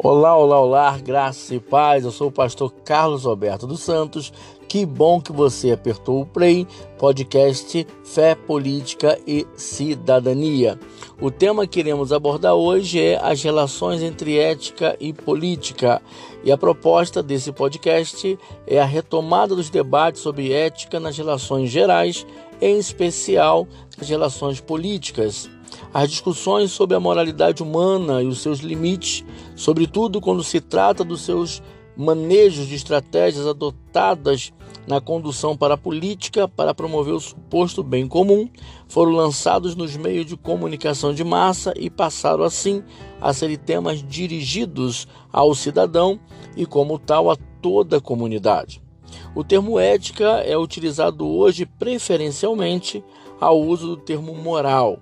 Olá, olá, olá, graça e paz. Eu sou o pastor Carlos Alberto dos Santos. Que bom que você apertou o play, podcast Fé, Política e Cidadania. O tema que iremos abordar hoje é as relações entre ética e política. E a proposta desse podcast é a retomada dos debates sobre ética nas relações gerais, em especial nas relações políticas as discussões sobre a moralidade humana e os seus limites, sobretudo quando se trata dos seus manejos de estratégias adotadas na condução para a política para promover o suposto bem comum, foram lançados nos meios de comunicação de massa e passaram assim a serem temas dirigidos ao cidadão e, como tal, a toda a comunidade. O termo ética é utilizado hoje preferencialmente ao uso do termo moral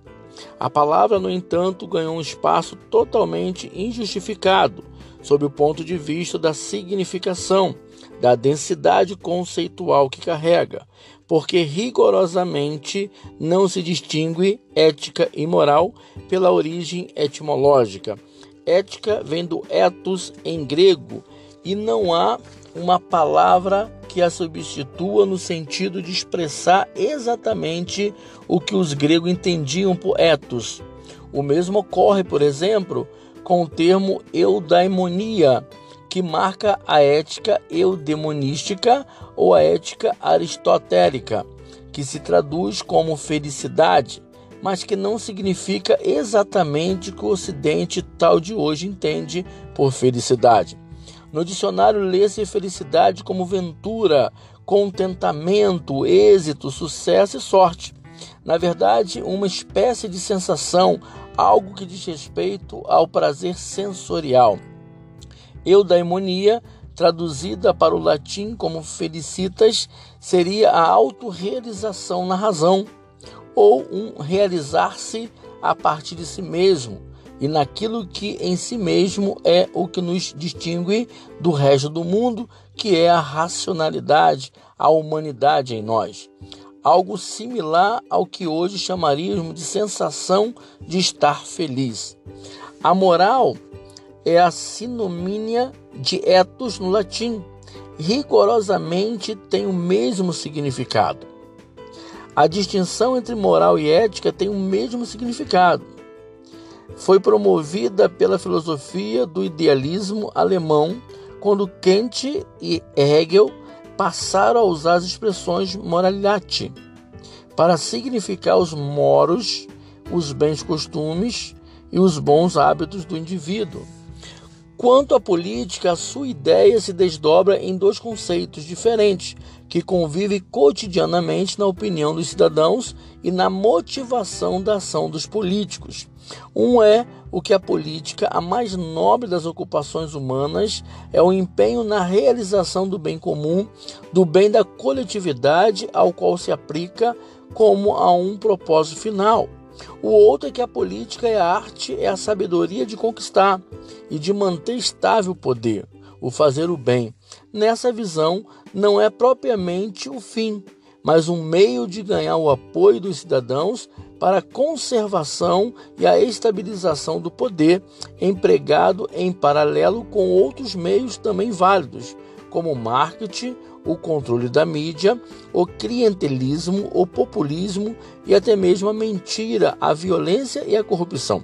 a palavra, no entanto, ganhou um espaço totalmente injustificado, sob o ponto de vista da significação, da densidade conceitual que carrega, porque rigorosamente não se distingue ética e moral pela origem etimológica. Ética vem do ethos em grego e não há uma palavra que a substitua no sentido de expressar exatamente o que os gregos entendiam por ethos. O mesmo ocorre, por exemplo, com o termo eudaimonia, que marca a ética eudemonística ou a ética aristotélica, que se traduz como felicidade, mas que não significa exatamente o que o Ocidente tal de hoje entende por felicidade. No dicionário lê-se felicidade como ventura, contentamento, êxito, sucesso e sorte. Na verdade, uma espécie de sensação, algo que diz respeito ao prazer sensorial. Eudaimonia, traduzida para o latim como felicitas, seria a autorrealização na razão, ou um realizar-se a partir de si mesmo, e naquilo que em si mesmo é o que nos distingue do resto do mundo, que é a racionalidade, a humanidade em nós. Algo similar ao que hoje chamaríamos de sensação de estar feliz. A moral é a sinomínia de ethos no latim. Rigorosamente tem o mesmo significado. A distinção entre moral e ética tem o mesmo significado foi promovida pela filosofia do idealismo alemão quando Kant e Hegel passaram a usar as expressões moralidade para significar os moros, os bens costumes e os bons hábitos do indivíduo. Quanto à política, a sua ideia se desdobra em dois conceitos diferentes que convivem cotidianamente na opinião dos cidadãos e na motivação da ação dos políticos. Um é o que a política, a mais nobre das ocupações humanas, é o empenho na realização do bem comum, do bem da coletividade ao qual se aplica como a um propósito final. O outro é que a política é a arte, é a sabedoria de conquistar e de manter estável o poder, o fazer o bem. Nessa visão, não é propriamente o fim, mas um meio de ganhar o apoio dos cidadãos para a conservação e a estabilização do poder, empregado em paralelo com outros meios também válidos, como marketing, o controle da mídia, o clientelismo, o populismo e até mesmo a mentira, a violência e a corrupção.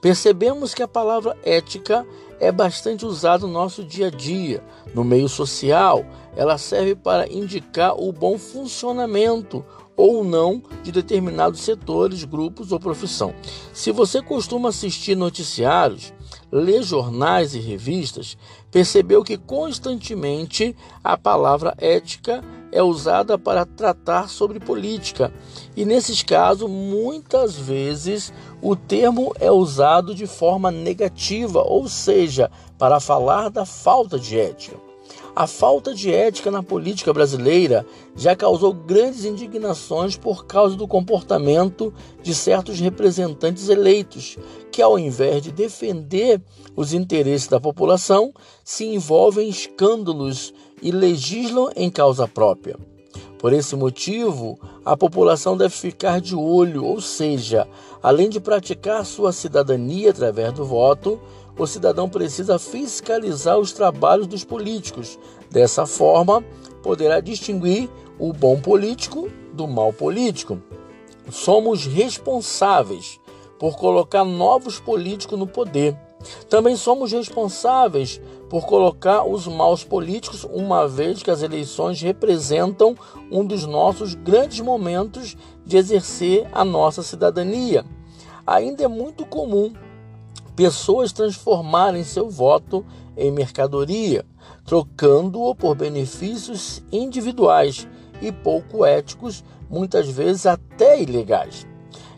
Percebemos que a palavra ética é bastante usada no nosso dia a dia, no meio social. Ela serve para indicar o bom funcionamento ou não de determinados setores, grupos ou profissão. Se você costuma assistir noticiários, ler jornais e revistas, percebeu que constantemente a palavra ética é usada para tratar sobre política. E nesses casos, muitas vezes o termo é usado de forma negativa, ou seja, para falar da falta de ética. A falta de ética na política brasileira já causou grandes indignações por causa do comportamento de certos representantes eleitos, que, ao invés de defender os interesses da população, se envolvem em escândalos e legislam em causa própria. Por esse motivo, a população deve ficar de olho, ou seja, além de praticar sua cidadania através do voto, o cidadão precisa fiscalizar os trabalhos dos políticos. Dessa forma, poderá distinguir o bom político do mal político. Somos responsáveis por colocar novos políticos no poder. Também somos responsáveis por colocar os maus políticos, uma vez que as eleições representam um dos nossos grandes momentos de exercer a nossa cidadania. Ainda é muito comum pessoas transformarem seu voto em mercadoria, trocando-o por benefícios individuais e pouco éticos, muitas vezes até ilegais.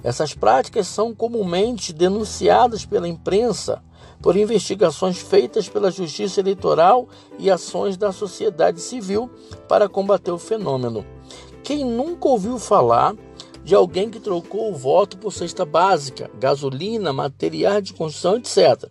Essas práticas são comumente denunciadas pela imprensa por investigações feitas pela Justiça Eleitoral e ações da sociedade civil para combater o fenômeno. Quem nunca ouviu falar de alguém que trocou o voto por cesta básica, gasolina, material de construção, etc.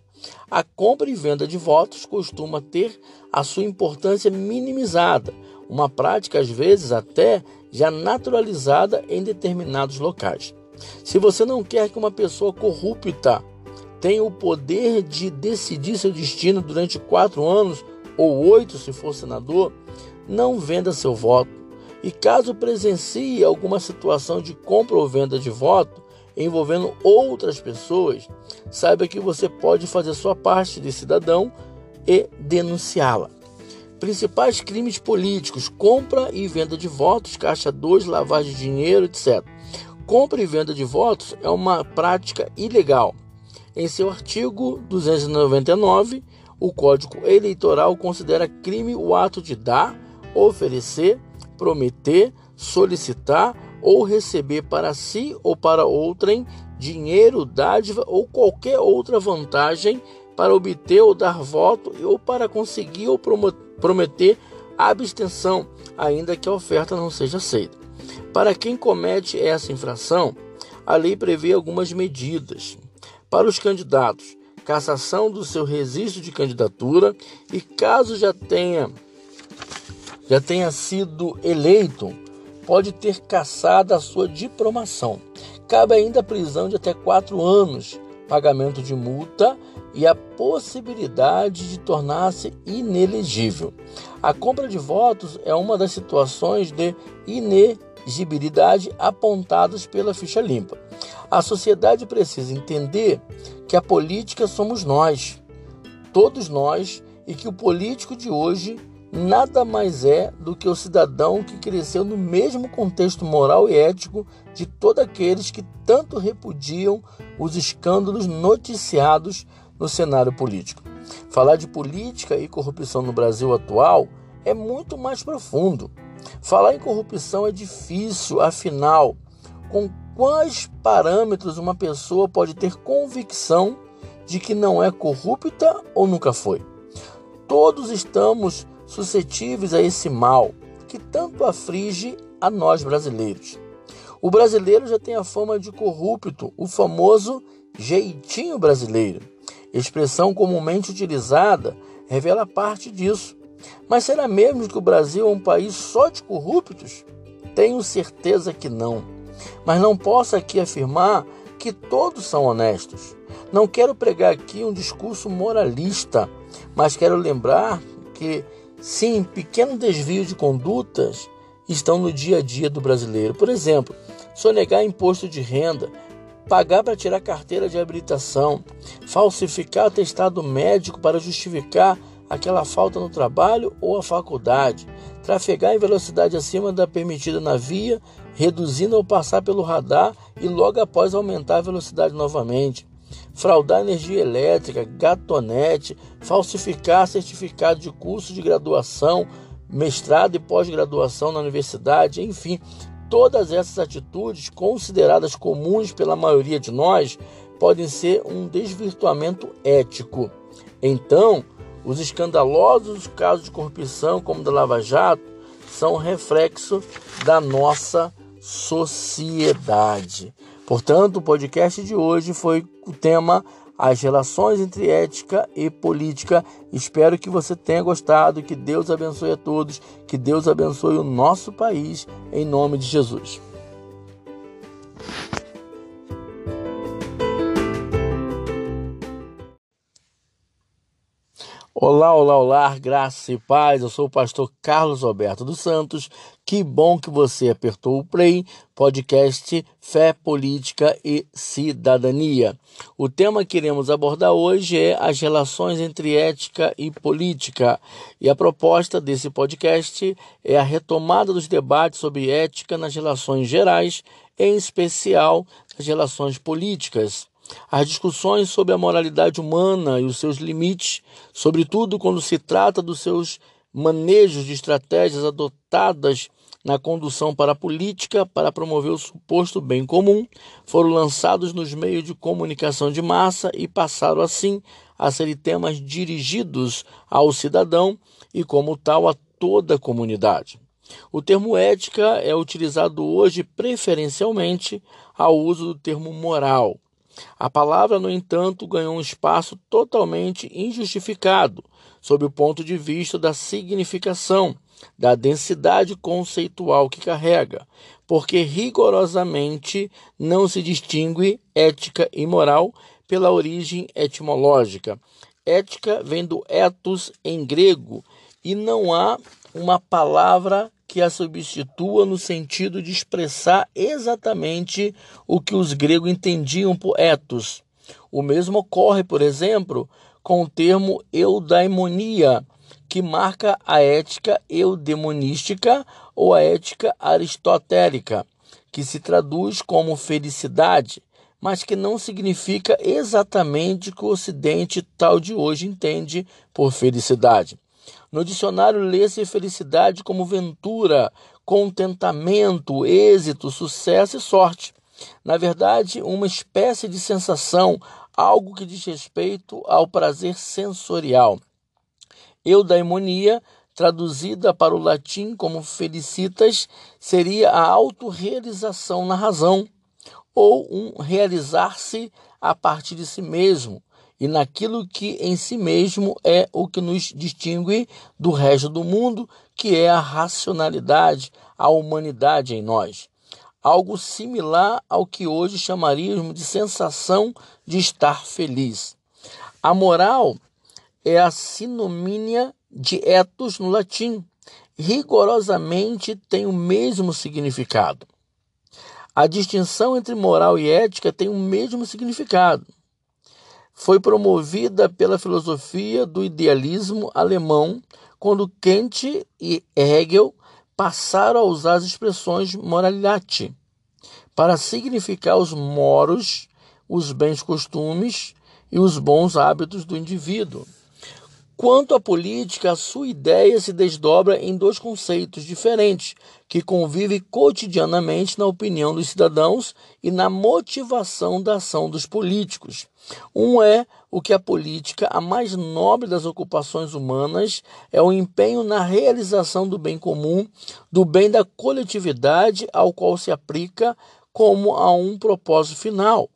A compra e venda de votos costuma ter a sua importância minimizada, uma prática às vezes até já naturalizada em determinados locais. Se você não quer que uma pessoa corrupta tenha o poder de decidir seu destino durante quatro anos ou oito, se for senador, não venda seu voto. E caso presencie alguma situação de compra ou venda de voto envolvendo outras pessoas, saiba que você pode fazer sua parte de cidadão e denunciá-la. Principais crimes políticos: compra e venda de votos, caixa 2, lavagem de dinheiro, etc. Compra e venda de votos é uma prática ilegal. Em seu artigo 299, o Código Eleitoral considera crime o ato de dar, oferecer, prometer, solicitar ou receber para si ou para outrem dinheiro, dádiva ou qualquer outra vantagem para obter ou dar voto ou para conseguir ou prometer abstenção, ainda que a oferta não seja aceita. Para quem comete essa infração, a lei prevê algumas medidas. Para os candidatos, cassação do seu registro de candidatura e caso já tenha já tenha sido eleito, pode ter cassado a sua diplomação. Cabe ainda a prisão de até quatro anos, pagamento de multa e a possibilidade de tornar-se inelegível. A compra de votos é uma das situações de inegibilidade apontadas pela ficha limpa. A sociedade precisa entender que a política somos nós, todos nós, e que o político de hoje nada mais é do que o cidadão que cresceu no mesmo contexto moral e ético de todos aqueles que tanto repudiam os escândalos noticiados no cenário político. Falar de política e corrupção no Brasil atual é muito mais profundo. Falar em corrupção é difícil, afinal, com quais parâmetros uma pessoa pode ter convicção de que não é corrupta ou nunca foi? Todos estamos suscetíveis a esse mal que tanto aflige a nós brasileiros. O brasileiro já tem a fama de corrupto, o famoso jeitinho brasileiro. Expressão comumente utilizada revela parte disso. Mas será mesmo que o Brasil é um país só de corruptos? Tenho certeza que não. Mas não posso aqui afirmar que todos são honestos. Não quero pregar aqui um discurso moralista, mas quero lembrar que Sim, pequenos desvios de condutas estão no dia a dia do brasileiro. Por exemplo, sonegar imposto de renda, pagar para tirar carteira de habilitação, falsificar atestado médico para justificar aquela falta no trabalho ou a faculdade, trafegar em velocidade acima da permitida na via, reduzindo ao passar pelo radar e logo após aumentar a velocidade novamente fraudar energia elétrica, gatonete, falsificar certificado de curso de graduação, mestrado e pós-graduação na universidade, enfim, todas essas atitudes consideradas comuns pela maioria de nós podem ser um desvirtuamento ético. Então, os escandalosos casos de corrupção, como o da Lava Jato, são reflexo da nossa sociedade. Portanto, o podcast de hoje foi o tema as relações entre ética e política. Espero que você tenha gostado, que Deus abençoe a todos, que Deus abençoe o nosso país, em nome de Jesus. Olá, olá, olá, graça e paz. Eu sou o pastor Carlos Alberto dos Santos. Que bom que você apertou o play, podcast Fé, Política e Cidadania. O tema que iremos abordar hoje é as relações entre ética e política. E a proposta desse podcast é a retomada dos debates sobre ética nas relações gerais, em especial nas relações políticas. As discussões sobre a moralidade humana e os seus limites, sobretudo quando se trata dos seus manejos de estratégias adotadas na condução para a política para promover o suposto bem comum, foram lançados nos meios de comunicação de massa e passaram assim a serem temas dirigidos ao cidadão e, como tal, a toda a comunidade. O termo ética é utilizado hoje preferencialmente ao uso do termo moral a palavra, no entanto, ganhou um espaço totalmente injustificado, sob o ponto de vista da significação, da densidade conceitual que carrega, porque rigorosamente não se distingue ética e moral pela origem etimológica. Ética vem do ethos em grego e não há uma palavra que a substitua no sentido de expressar exatamente o que os gregos entendiam por ethos. O mesmo ocorre, por exemplo, com o termo eudaimonia, que marca a ética eudemonística ou a ética aristotélica, que se traduz como felicidade, mas que não significa exatamente o que o Ocidente tal de hoje entende por felicidade. No dicionário lê-se felicidade como ventura, contentamento, êxito, sucesso e sorte. Na verdade, uma espécie de sensação, algo que diz respeito ao prazer sensorial. Eudaimonia, traduzida para o latim como felicitas, seria a autorrealização na razão, ou um realizar-se a partir de si mesmo, e naquilo que em si mesmo é o que nos distingue do resto do mundo, que é a racionalidade, a humanidade em nós. Algo similar ao que hoje chamaríamos de sensação de estar feliz. A moral é a sinomínia de ethos no latim. Rigorosamente tem o mesmo significado. A distinção entre moral e ética tem o mesmo significado foi promovida pela filosofia do idealismo alemão quando Kant e Hegel passaram a usar as expressões moralidade para significar os moros, os bens costumes e os bons hábitos do indivíduo. Quanto à política, a sua ideia se desdobra em dois conceitos diferentes que convivem cotidianamente na opinião dos cidadãos e na motivação da ação dos políticos. Um é o que a política, a mais nobre das ocupações humanas, é o empenho na realização do bem comum, do bem da coletividade ao qual se aplica como a um propósito final.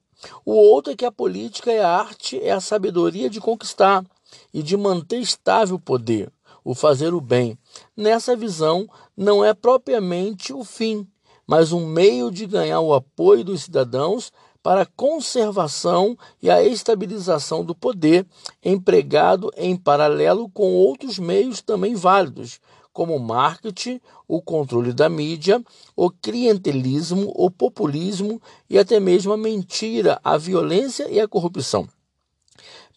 O outro é que a política é a arte, é a sabedoria de conquistar e de manter estável o poder, o fazer o bem. Nessa visão, não é propriamente o fim, mas um meio de ganhar o apoio dos cidadãos para a conservação e a estabilização do poder, empregado em paralelo com outros meios também válidos, como o marketing, o controle da mídia, o clientelismo, o populismo e até mesmo a mentira, a violência e a corrupção.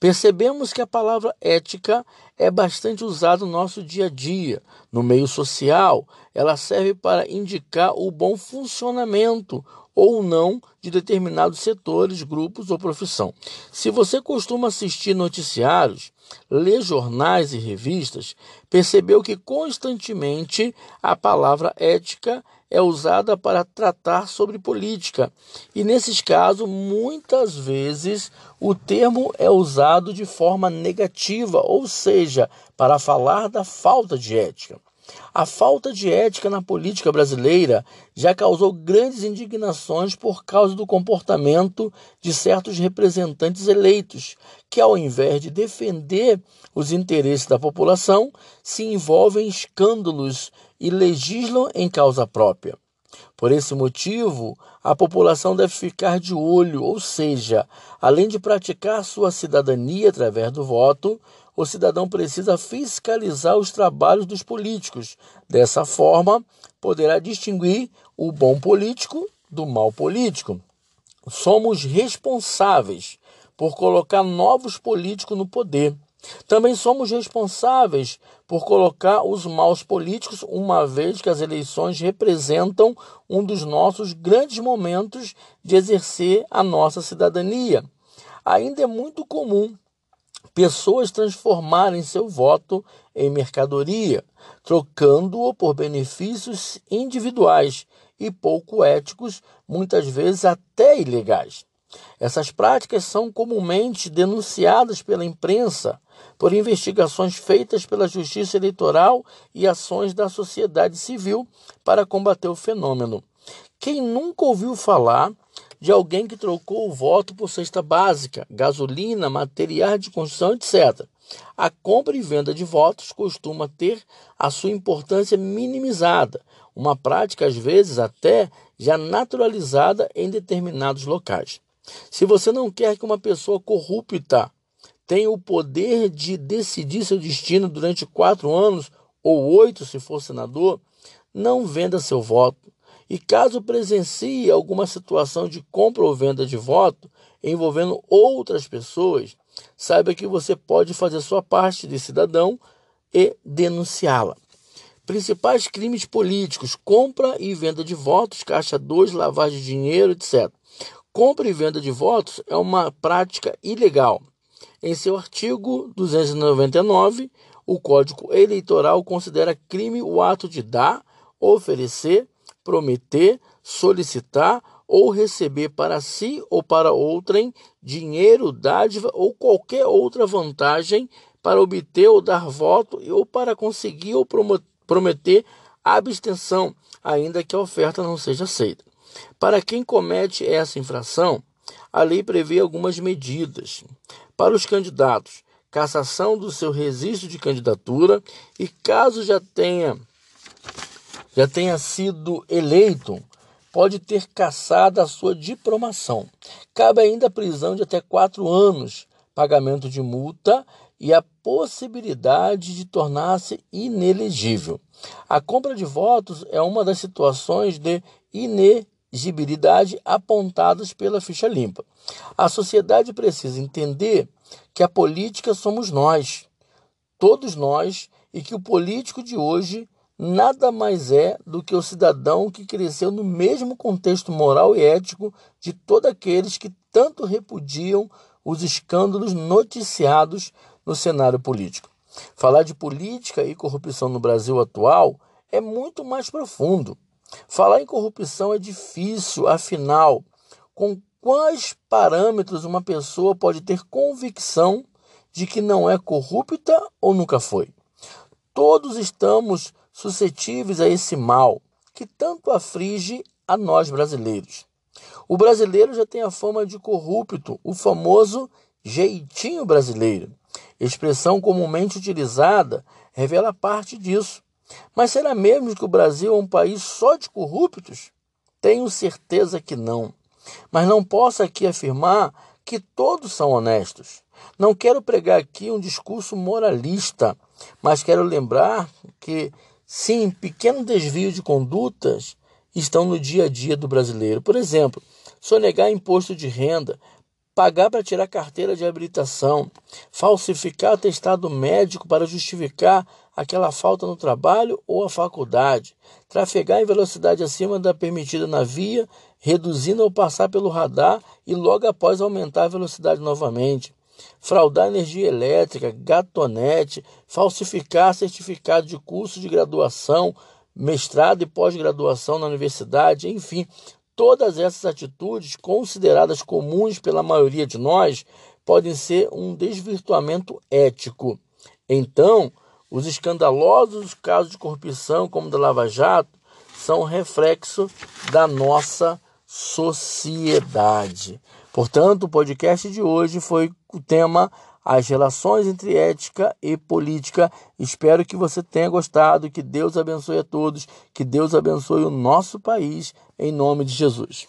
Percebemos que a palavra ética é bastante usada no nosso dia a dia, no meio social. Ela serve para indicar o bom funcionamento ou não de determinados setores, grupos ou profissão. Se você costuma assistir noticiários, ler jornais e revistas, percebeu que constantemente a palavra ética é usada para tratar sobre política. E nesses casos, muitas vezes o termo é usado de forma negativa, ou seja, para falar da falta de ética. A falta de ética na política brasileira já causou grandes indignações por causa do comportamento de certos representantes eleitos, que, ao invés de defender os interesses da população, se envolvem em escândalos e legislam em causa própria. Por esse motivo, a população deve ficar de olho, ou seja, além de praticar sua cidadania através do voto, o cidadão precisa fiscalizar os trabalhos dos políticos. Dessa forma, poderá distinguir o bom político do mal político. Somos responsáveis por colocar novos políticos no poder. Também somos responsáveis por colocar os maus políticos, uma vez que as eleições representam um dos nossos grandes momentos de exercer a nossa cidadania. Ainda é muito comum pessoas transformarem seu voto em mercadoria, trocando-o por benefícios individuais e pouco éticos, muitas vezes até ilegais. Essas práticas são comumente denunciadas pela imprensa por investigações feitas pela Justiça Eleitoral e ações da sociedade civil para combater o fenômeno. Quem nunca ouviu falar de alguém que trocou o voto por cesta básica, gasolina, material de construção, etc. A compra e venda de votos costuma ter a sua importância minimizada, uma prática às vezes até já naturalizada em determinados locais. Se você não quer que uma pessoa corrupta tenha o poder de decidir seu destino durante quatro anos ou oito, se for senador, não venda seu voto. E caso presencie alguma situação de compra ou venda de voto envolvendo outras pessoas, saiba que você pode fazer sua parte de cidadão e denunciá-la. Principais crimes políticos: compra e venda de votos, caixa 2, lavagem de dinheiro, etc. Compra e venda de votos é uma prática ilegal. Em seu artigo 299, o Código Eleitoral considera crime o ato de dar, oferecer, prometer, solicitar ou receber para si ou para outrem dinheiro, dádiva ou qualquer outra vantagem para obter ou dar voto ou para conseguir ou prometer abstenção, ainda que a oferta não seja aceita. Para quem comete essa infração, a lei prevê algumas medidas. Para os candidatos, cassação do seu registro de candidatura e caso já tenha já tenha sido eleito, pode ter cassado a sua diplomação. Cabe ainda a prisão de até quatro anos, pagamento de multa e a possibilidade de tornar-se inelegível. A compra de votos é uma das situações de inegibilidade apontadas pela ficha limpa. A sociedade precisa entender que a política somos nós, todos nós, e que o político de hoje nada mais é do que o cidadão que cresceu no mesmo contexto moral e ético de todos aqueles que tanto repudiam os escândalos noticiados no cenário político. Falar de política e corrupção no Brasil atual é muito mais profundo. Falar em corrupção é difícil, afinal, com quais parâmetros uma pessoa pode ter convicção de que não é corrupta ou nunca foi? Todos estamos suscetíveis a esse mal que tanto aflige a nós brasileiros. O brasileiro já tem a fama de corrupto, o famoso jeitinho brasileiro. Expressão comumente utilizada revela parte disso. Mas será mesmo que o Brasil é um país só de corruptos? Tenho certeza que não. Mas não posso aqui afirmar que todos são honestos. Não quero pregar aqui um discurso moralista, mas quero lembrar que Sim, pequenos desvios de condutas estão no dia a dia do brasileiro. Por exemplo, sonegar imposto de renda, pagar para tirar carteira de habilitação, falsificar atestado médico para justificar aquela falta no trabalho ou a faculdade, trafegar em velocidade acima da permitida na via, reduzindo ao passar pelo radar e logo após aumentar a velocidade novamente fraudar energia elétrica, gatonete, falsificar certificado de curso de graduação, mestrado e pós-graduação na universidade, enfim, todas essas atitudes consideradas comuns pela maioria de nós podem ser um desvirtuamento ético. Então, os escandalosos casos de corrupção, como o da Lava Jato, são reflexo da nossa sociedade. Portanto, o podcast de hoje foi o tema As Relações entre Ética e Política. Espero que você tenha gostado, que Deus abençoe a todos, que Deus abençoe o nosso país, em nome de Jesus.